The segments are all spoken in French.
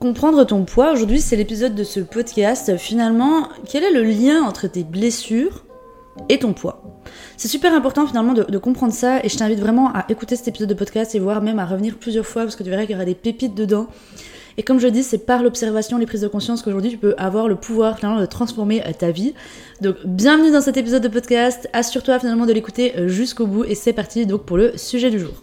Comprendre ton poids, aujourd'hui c'est l'épisode de ce podcast. Finalement, quel est le lien entre tes blessures et ton poids? C'est super important finalement de, comprendre ça et je t'invite vraiment à écouter cet épisode de podcast et voire même à revenir plusieurs fois parce que tu verras qu'il y aura des pépites dedans. Et comme je dis, c'est par l'observation, les prises de conscience qu'aujourd'hui tu peux avoir le pouvoir finalement de transformer euh, ta vie. Donc bienvenue dans cet épisode de podcast, assure-toi finalement de l'écouter euh, jusqu'au bout et c'est parti donc pour le sujet du jour.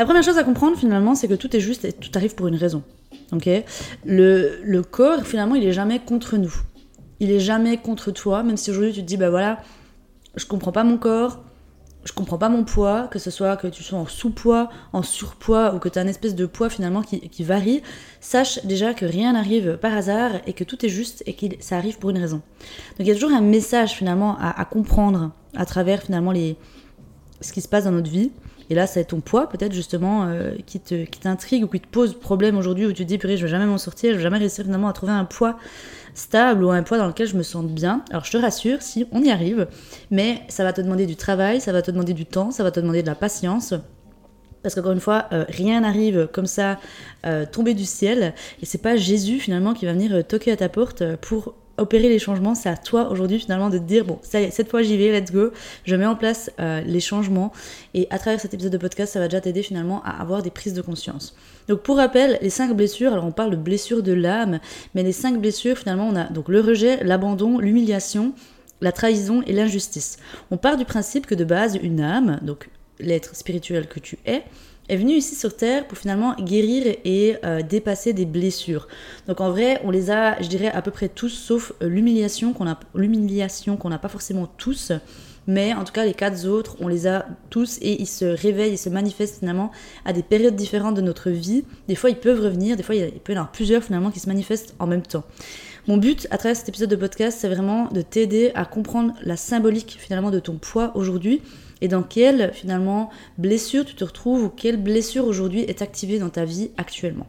La première chose à comprendre finalement, c'est que tout est juste et tout arrive pour une raison. Ok? Le, corps, finalement, il est jamais contre nous. Il est jamais contre toi, même si aujourd'hui tu te dis, bah voilà, je comprends pas mon corps, je comprends pas mon poids, que ce soit que tu sois en sous-poids, en surpoids ou que tu as une espèce de poids finalement qui, qui, varie, sache déjà que rien n'arrive par hasard et que tout est juste et que ça arrive pour une raison. Donc il y a toujours un message finalement à, à comprendre à travers finalement les, ce qui se passe dans notre vie. Et là, c'est ton poids, peut-être justement, euh, qui t'intrigue ou qui te pose problème aujourd'hui, où tu te dis, purée, je vais jamais m'en sortir, je vais jamais réussir finalement à trouver un poids stable ou un poids dans lequel je me sente bien. Alors, je te rassure, si on y arrive, mais ça va te demander du travail, ça va te demander du temps, ça va te demander de la patience. Parce qu'encore une fois, euh, rien n'arrive comme ça, euh, tomber du ciel. Et c'est pas Jésus finalement qui va venir toquer à ta porte pour opérer les changements, c'est à toi aujourd'hui finalement de te dire bon, ça y est, cette fois j'y vais, let's go, je mets en place euh, les changements et à travers cet épisode de podcast, ça va déjà t'aider finalement à avoir des prises de conscience. Donc pour rappel, les cinq blessures, alors on parle de blessures de l'âme, mais les cinq blessures finalement on a donc le rejet, l'abandon, l'humiliation, la trahison et l'injustice. On part du principe que de base une âme, donc l'être spirituel que tu es, est venu ici sur Terre pour finalement guérir et euh, dépasser des blessures. Donc en vrai, on les a, je dirais, à peu près tous, sauf euh, l'humiliation qu'on a, l'humiliation qu'on n'a pas forcément tous. Mais en tout cas, les quatre autres, on les a tous et ils se réveillent, ils se manifestent finalement à des périodes différentes de notre vie. Des fois, ils peuvent revenir, des fois, il peut y en avoir plusieurs finalement qui se manifestent en même temps. Mon but à travers cet épisode de podcast, c'est vraiment de t'aider à comprendre la symbolique finalement de ton poids aujourd'hui et dans quelle finalement blessure tu te retrouves ou quelle blessure aujourd'hui est activée dans ta vie actuellement?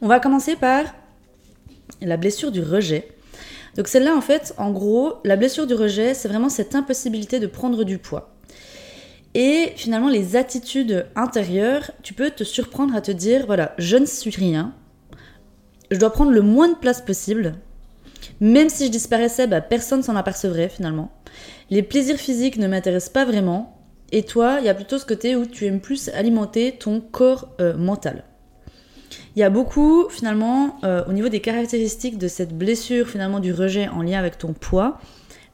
On va commencer par la blessure du rejet. Donc celle-là en fait, en gros, la blessure du rejet, c'est vraiment cette impossibilité de prendre du poids. Et finalement, les attitudes intérieures, tu peux te surprendre à te dire, voilà, je ne suis rien, je dois prendre le moins de place possible, même si je disparaissais, bah, personne s'en apercevrait finalement. Les plaisirs physiques ne m'intéressent pas vraiment. Et toi, il y a plutôt ce côté où tu aimes plus alimenter ton corps euh, mental. Il y a beaucoup, finalement, euh, au niveau des caractéristiques de cette blessure, finalement, du rejet en lien avec ton poids,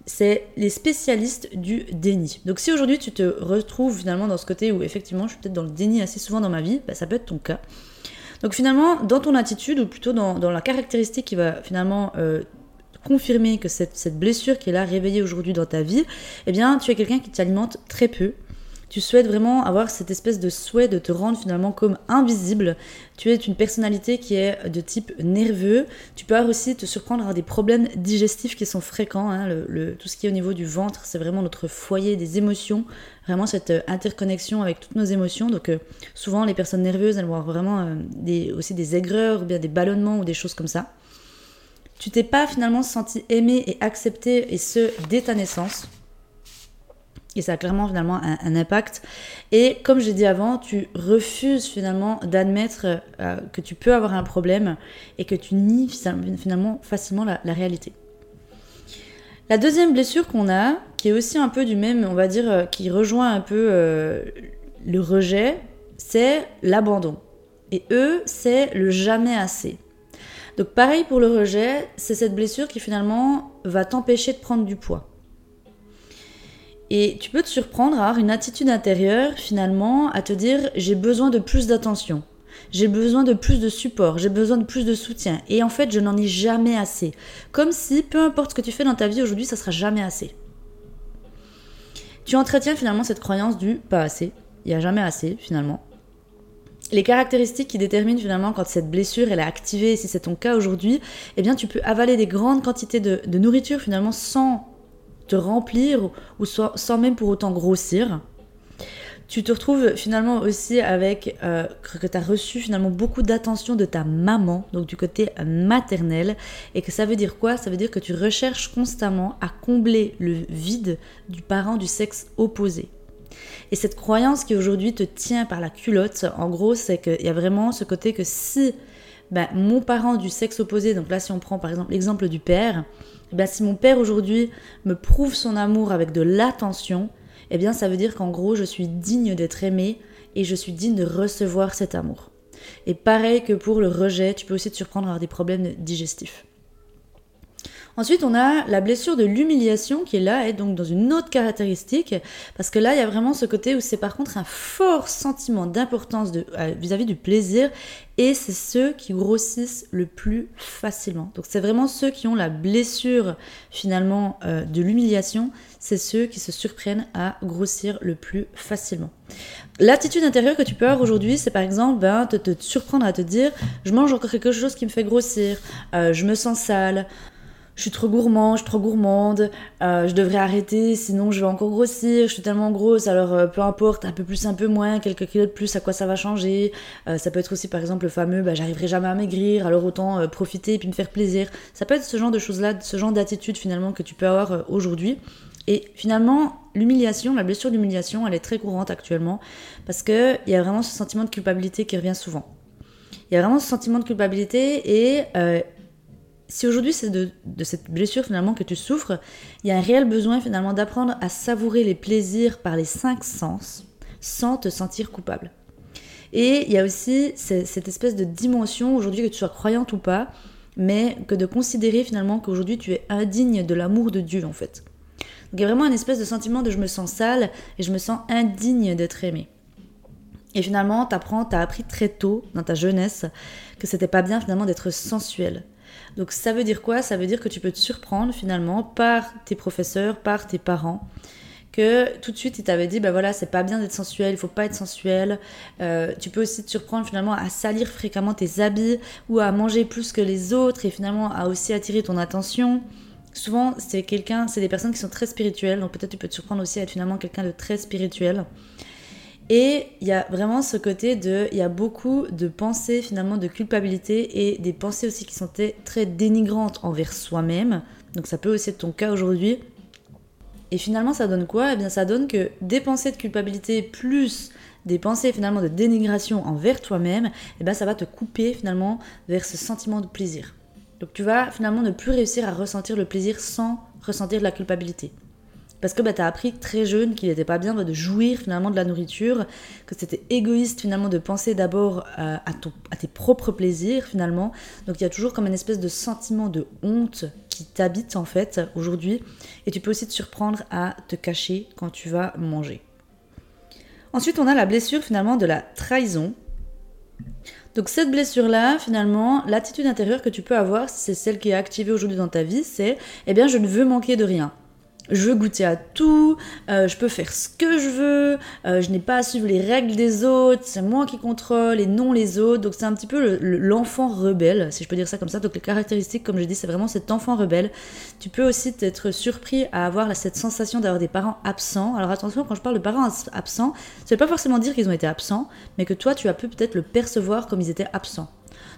c'est les spécialistes du déni. Donc si aujourd'hui tu te retrouves finalement dans ce côté où effectivement je suis peut-être dans le déni assez souvent dans ma vie, bah, ça peut être ton cas. Donc finalement, dans ton attitude, ou plutôt dans, la caractéristique qui va finalement euh, confirmer que cette, blessure qui est là réveillée aujourd'hui dans ta vie, eh bien, tu es quelqu'un qui t'alimente très peu. Tu souhaites vraiment avoir cette espèce de souhait de te rendre finalement comme invisible. Tu es une personnalité qui est de type nerveux. Tu peux aussi te surprendre à des problèmes digestifs qui sont fréquents. Hein. Tout ce qui est au niveau du ventre, c'est vraiment notre foyer des émotions. Vraiment cette euh, interconnexion avec toutes nos émotions. Donc euh, souvent les personnes nerveuses, elles vont avoir vraiment euh, aussi des aigreurs ou bien des ballonnements ou des choses comme ça. Tu t'es pas finalement senti aimé et accepté, et ce, dès ta naissance. Et ça a clairement finalement un, impact. Et comme j'ai dit avant, tu refuses finalement d'admettre euh, que tu peux avoir un problème et que tu nies finalement facilement la, réalité. La deuxième blessure qu'on a, qui est aussi un peu du même, on va dire, euh, qui rejoint un peu euh, le rejet, c'est l'abandon. Et eux, c'est le jamais assez. Donc pareil pour le rejet, c'est cette blessure qui finalement va t'empêcher de prendre du poids. Et tu peux te surprendre à avoir une attitude intérieure finalement à te dire j'ai besoin de plus d'attention, j'ai besoin de plus de support, j'ai besoin de plus de soutien. Et en fait, je n'en ai jamais assez. Comme si, peu importe ce que tu fais dans ta vie aujourd'hui, ça sera jamais assez. Tu entretiens finalement cette croyance du pas assez. il n'y a jamais assez finalement. Les caractéristiques qui déterminent finalement quand cette blessure elle est activée, si c'est ton cas aujourd'hui, eh bien tu peux avaler des grandes quantités de, nourriture finalement sans te remplir ou sans même pour autant grossir. Tu te retrouves finalement aussi avec euh, que tu as reçu finalement beaucoup d'attention de ta maman, donc du côté maternel, et que ça veut dire quoi? Ça veut dire que tu recherches constamment à combler le vide du parent du sexe opposé. Et cette croyance qui aujourd'hui te tient par la culotte, en gros, c'est qu'il y a vraiment ce côté que si ben, mon parent du sexe opposé, donc là si on prend par exemple l'exemple du père, ben, si mon père aujourd'hui me prouve son amour avec de l'attention, eh bien ça veut dire qu'en gros je suis digne d'être aimé et je suis digne de recevoir cet amour. Et pareil que pour le rejet, tu peux aussi te surprendre à avoir des problèmes digestifs. Ensuite, on a la blessure de l'humiliation qui est là, et donc dans une autre caractéristique, parce que là, il y a vraiment ce côté où c'est par contre un fort sentiment d'importance euh, vis-à-vis du plaisir, et c'est ceux qui grossissent le plus facilement. Donc c'est vraiment ceux qui ont la blessure finalement euh, de l'humiliation, c'est ceux qui se surprennent à grossir le plus facilement. L'attitude intérieure que tu peux avoir aujourd'hui, c'est par exemple ben, te, surprendre à te dire je mange encore quelque chose qui me fait grossir, euh, je me sens sale, je suis trop gourmand, je suis trop gourmande, euh, je devrais arrêter, sinon je vais encore grossir, je suis tellement grosse, alors euh, peu importe, un peu plus, un peu moins, quelques kilos de plus, à quoi ça va changer? Euh, ça peut être aussi par exemple le fameux, bah, j'arriverai jamais à maigrir, alors autant profiter et puis me faire plaisir. Ça peut être ce genre de choses-là, ce genre d'attitude finalement que tu peux avoir aujourd'hui. Et finalement, l'humiliation, la blessure d'humiliation, elle est très courante actuellement parce qu'il y a vraiment ce sentiment de culpabilité qui revient souvent. Il y a vraiment ce sentiment de culpabilité et si aujourd'hui c'est de, cette blessure finalement que tu souffres, il y a un réel besoin finalement d'apprendre à savourer les plaisirs par les cinq sens sans te sentir coupable. Et il y a aussi cette espèce de dimension aujourd'hui que tu sois croyante ou pas, mais que de considérer finalement qu'aujourd'hui tu es indigne de l'amour de Dieu en fait. Donc il y a vraiment un espèce de sentiment de je me sens sale et je me sens indigne d'être aimé. Et finalement, tu apprends, tu as appris très tôt dans ta jeunesse que c'était pas bien finalement d'être sensuel donc ça veut dire quoi? Ça veut dire que tu peux te surprendre finalement par tes professeurs, par tes parents, que tout de suite ils t'avaient dit bah voilà c'est pas bien d'être sensuel, il faut pas être sensuel. Euh, tu peux aussi te surprendre finalement à salir fréquemment tes habits ou à manger plus que les autres et finalement à aussi attirer ton attention. Souvent c'est quelqu'un, c'est des personnes qui sont très spirituelles, donc peut-être tu peux te surprendre aussi à être finalement quelqu'un de très spirituel. Et il y a vraiment ce côté de, il y a beaucoup de pensées finalement de culpabilité et des pensées aussi qui sont très dénigrantes envers soi-même. Donc ça peut aussi être ton cas aujourd'hui. Et finalement ça donne quoi? Eh bien ça donne que des pensées de culpabilité plus des pensées finalement de dénigration envers toi-même, eh bien ça va te couper finalement vers ce sentiment de plaisir. Donc tu vas finalement ne plus réussir à ressentir le plaisir sans ressentir la culpabilité. Parce que bah, tu as appris très jeune qu'il n'était pas bien bah, de jouir finalement de la nourriture, que c'était égoïste finalement de penser d'abord euh, à, tes propres plaisirs finalement. Donc il y a toujours comme une espèce de sentiment de honte qui t'habite en fait aujourd'hui. Et tu peux aussi te surprendre à te cacher quand tu vas manger. Ensuite on a la blessure finalement de la trahison. Donc cette blessure-là, finalement, l'attitude intérieure que tu peux avoir, si c'est celle qui est activée aujourd'hui dans ta vie, c'est eh bien je ne veux manquer de rien je veux goûter à tout, euh, je peux faire ce que je veux, euh, je n'ai pas à suivre les règles des autres, c'est moi qui contrôle et non les autres. Donc c'est un petit peu l'enfant rebelle, si je peux dire ça comme ça. Donc les caractéristiques, comme je dis, c'est vraiment cet enfant rebelle. Tu peux aussi être surpris à avoir cette sensation d'avoir des parents absents. Alors attention, quand je parle de parents absents, ça veut pas forcément dire qu'ils ont été absents, mais que toi tu as pu peut-être le percevoir comme ils étaient absents.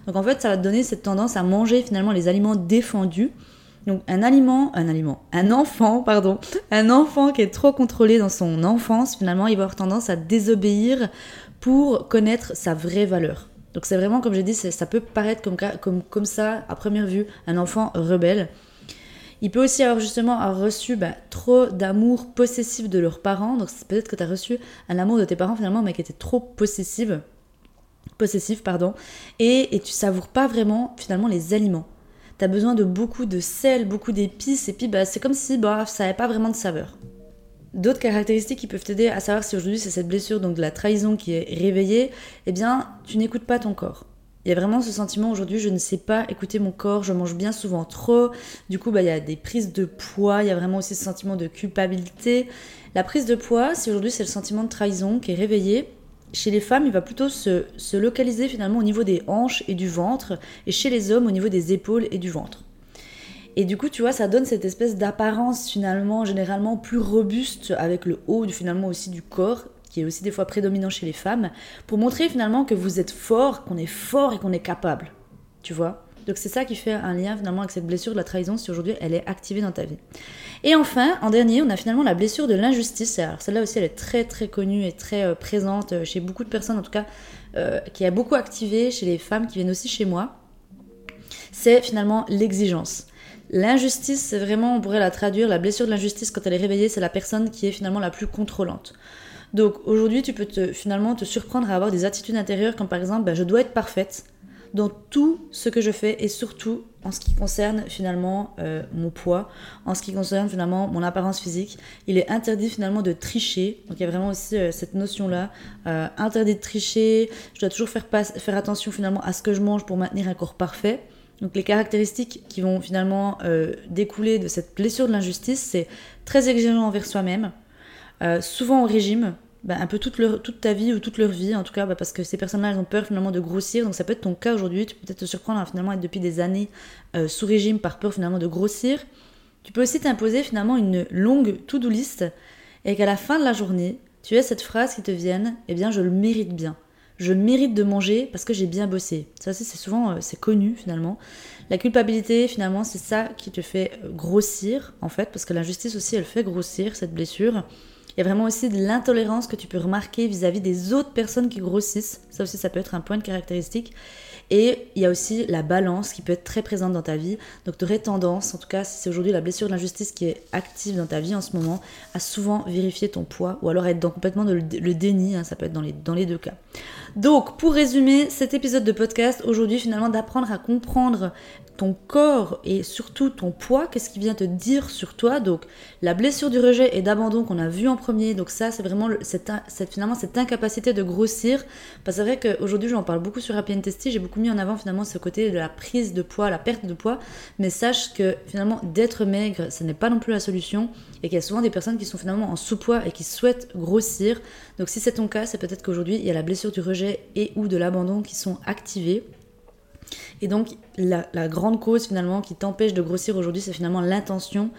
Donc en fait, ça va te donner cette tendance à manger finalement les aliments défendus donc un aliment, un aliment, un enfant, pardon, un enfant qui est trop contrôlé dans son enfance, finalement, il va avoir tendance à désobéir pour connaître sa vraie valeur. Donc c'est vraiment, comme j'ai dit, ça peut paraître comme, ça, à première vue, un enfant rebelle. Il peut aussi avoir justement reçu bah, trop d'amour possessif de leurs parents. Donc peut-être que tu as reçu un amour de tes parents finalement, mais qui était trop possessive, possessif, pardon, et, et tu savoures pas vraiment finalement les aliments t'as besoin de beaucoup de sel, beaucoup d'épices, et puis bah, c'est comme si bah, ça n'avait pas vraiment de saveur. D'autres caractéristiques qui peuvent t'aider à savoir si aujourd'hui c'est cette blessure, donc de la trahison qui est réveillée, eh bien, tu n'écoutes pas ton corps. Il y a vraiment ce sentiment aujourd'hui, je ne sais pas écouter mon corps, je mange bien souvent trop. Du coup, bah, il y a des prises de poids, il y a vraiment aussi ce sentiment de culpabilité. La prise de poids, c'est aujourd'hui, c'est le sentiment de trahison qui est réveillé. Chez les femmes, il va plutôt se, se localiser finalement au niveau des hanches et du ventre, et chez les hommes au niveau des épaules et du ventre. Et du coup, tu vois, ça donne cette espèce d'apparence finalement généralement plus robuste avec le haut finalement aussi du corps qui est aussi des fois prédominant chez les femmes, pour montrer finalement que vous êtes fort, qu'on est fort et qu'on est capable. Tu vois? Donc c'est ça qui fait un lien finalement avec cette blessure de la trahison si aujourd'hui elle est activée dans ta vie. Et enfin, en dernier, on a finalement la blessure de l'injustice. Alors celle-là aussi elle est très très connue et très euh, présente euh, chez beaucoup de personnes, en tout cas euh, qui a beaucoup activé chez les femmes qui viennent aussi chez moi. C'est finalement l'exigence. L'injustice, c'est vraiment, on pourrait la traduire, la blessure de l'injustice quand elle est réveillée, c'est la personne qui est finalement la plus contrôlante. Donc aujourd'hui, tu peux finalement te surprendre à avoir des attitudes intérieures comme par exemple, bah, je dois être parfaite dans tout ce que je fais et surtout en ce qui concerne finalement euh, mon poids, en ce qui concerne finalement mon apparence physique. Il est interdit finalement de tricher. Donc il y a vraiment aussi euh, cette notion-là. Euh, interdit de tricher. Je dois toujours faire, faire attention finalement à ce que je mange pour maintenir un corps parfait. Donc les caractéristiques qui vont finalement découler de cette blessure de l'injustice, c'est très exigeant envers soi-même, souvent au régime, bah, un peu toute, leur, toute ta vie ou toute leur vie, en tout cas, bah, parce que ces personnes-là, elles ont peur finalement de grossir. Donc ça peut être ton cas aujourd'hui. Tu peux peut-être te surprendre à finalement être depuis des années euh, sous régime par peur finalement de grossir. Tu peux aussi t'imposer finalement une longue to-do list et qu'à la fin de la journée, tu aies cette phrase qui te vienne Eh bien, je le mérite bien. Je mérite de manger parce que j'ai bien bossé. Ça aussi, c'est souvent, euh, c'est connu finalement. La culpabilité, finalement, c'est ça qui te fait grossir, en fait, parce que l'injustice aussi, elle fait grossir cette blessure. Il y a vraiment aussi de l'intolérance que tu peux remarquer vis-à-vis des autres personnes qui grossissent. Ça aussi, ça peut être un point de caractéristique. Et il y a aussi la balance qui peut être très présente dans ta vie. Donc tu aurais tendance, en tout cas si c'est aujourd'hui la blessure de l'injustice qui est active dans ta vie en ce moment, à souvent vérifier ton poids ou alors être dans complètement le, déni, hein, ça peut être dans les, dans les deux cas. Donc pour résumer cet épisode de podcast, aujourd'hui finalement d'apprendre à comprendre ton corps et surtout ton poids, qu'est-ce qui vient te dire sur toi? Donc la blessure du rejet et d'abandon qu'on a vu en premier, donc ça c'est vraiment cette, finalement cette incapacité de grossir. Parce que c'est vrai qu'aujourd'hui j'en parle beaucoup sur Happy Testy, j'ai beaucoup mis en avant finalement ce côté de la prise de poids, la perte de poids, mais sache que finalement d'être maigre, ce n'est pas non plus la solution et qu'il y a souvent des personnes qui sont finalement en sous-poids et qui souhaitent grossir. Donc si c'est ton cas, c'est peut-être qu'aujourd'hui il y a la blessure du rejet et ou de l'abandon qui sont activées. Et donc, la, grande cause finalement qui t'empêche de grossir aujourd'hui, c'est finalement l'intention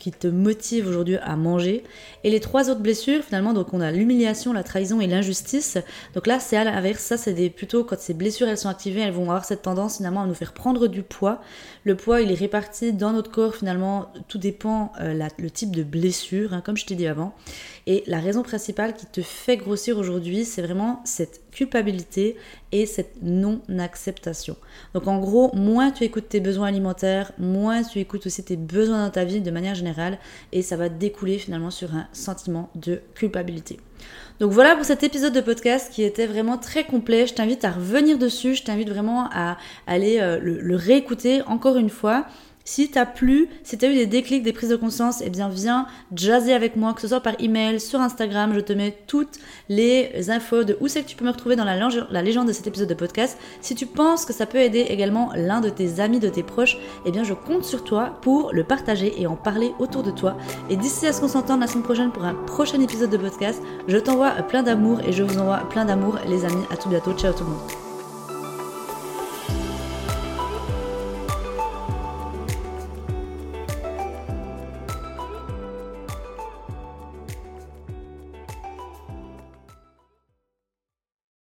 qui te motive aujourd'hui à manger. Et les trois autres blessures, finalement, donc on a l'humiliation, la trahison et l'injustice. Donc là, c'est à l'inverse. Ça, c'est des plutôt quand ces blessures elles sont activées, elles vont avoir cette tendance finalement à nous faire prendre du poids. Le poids, il est réparti dans notre corps finalement. Tout dépend euh, le type de blessure, hein, comme je t'ai dit avant. Et la raison principale qui te fait grossir aujourd'hui, c'est vraiment cette culpabilité et cette non-acceptation. Donc en gros, moins tu écoutes tes besoins alimentaires, moins tu écoutes aussi tes besoins dans ta vie de manière générale et ça va découler finalement sur un sentiment de culpabilité. Donc voilà pour cet épisode de podcast qui était vraiment très complet. Je t'invite à revenir dessus, je t'invite vraiment à aller euh, le réécouter encore une fois. Si t'as plu, si t'as eu des déclics, des prises de conscience, eh bien viens jazzer avec moi, que ce soit par email, sur Instagram, je te mets toutes les infos de où c'est que tu peux me retrouver dans la, légende de cet épisode de podcast. Si tu penses que ça peut aider également l'un de tes amis, de tes proches, eh bien je compte sur toi pour le partager et en parler autour de toi. Et d'ici à ce qu'on s'entende la semaine prochaine pour un prochain épisode de podcast, je t'envoie plein d'amour et je vous envoie plein d'amour les amis. À tout bientôt, ciao tout le monde.